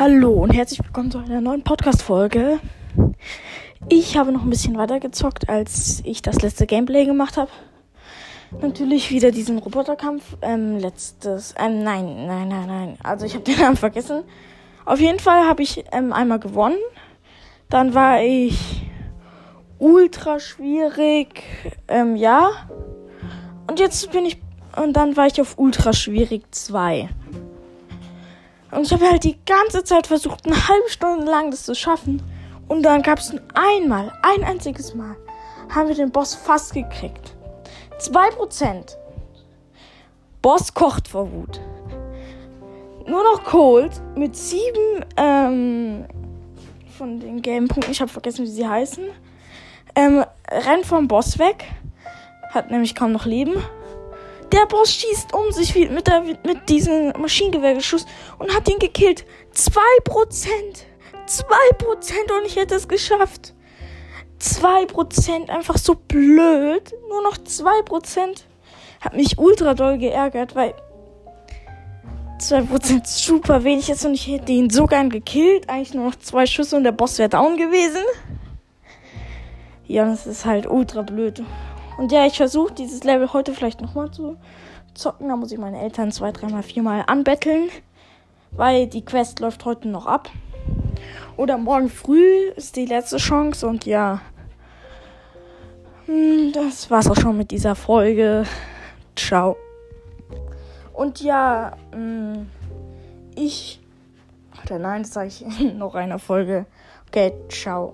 Hallo und herzlich willkommen zu einer neuen Podcast-Folge. Ich habe noch ein bisschen weiter gezockt, als ich das letzte Gameplay gemacht habe. Natürlich wieder diesen Roboterkampf. Ähm, letztes. Ähm, nein, nein, nein, nein. Also ich habe den Namen vergessen. Auf jeden Fall habe ich ähm, einmal gewonnen. Dann war ich ultra schwierig. Ähm, ja. Und jetzt bin ich. Und dann war ich auf ultra schwierig 2. Und ich habe halt die ganze Zeit versucht, eine halbe Stunde lang das zu schaffen. Und dann gab es einmal, ein einziges Mal, haben wir den Boss fast gekriegt. 2%. Boss kocht vor Wut. Nur noch Cold mit sieben ähm, von den gelben Punkten. Ich habe vergessen, wie sie heißen. Ähm, rennt vom Boss weg. Hat nämlich kaum noch Leben. Der Boss schießt um sich mit, der, mit diesem Maschinengewehrgeschuss und hat ihn gekillt. 2%. 2% und ich hätte es geschafft. 2% einfach so blöd. Nur noch 2%. Hat mich ultra doll geärgert, weil 2% super wenig ist und ich hätte ihn so gern gekillt. Eigentlich nur noch zwei Schüsse und der Boss wäre down gewesen. Ja, das ist halt ultra blöd. Und ja, ich versuche dieses Level heute vielleicht nochmal zu zocken. Da muss ich meine Eltern zwei, dreimal, viermal anbetteln. Weil die Quest läuft heute noch ab. Oder morgen früh ist die letzte Chance. Und ja. Hm, das war's auch schon mit dieser Folge. Ciao. Und ja, hm, ich. Oder nein, das sage ich in noch einer Folge. Okay, ciao.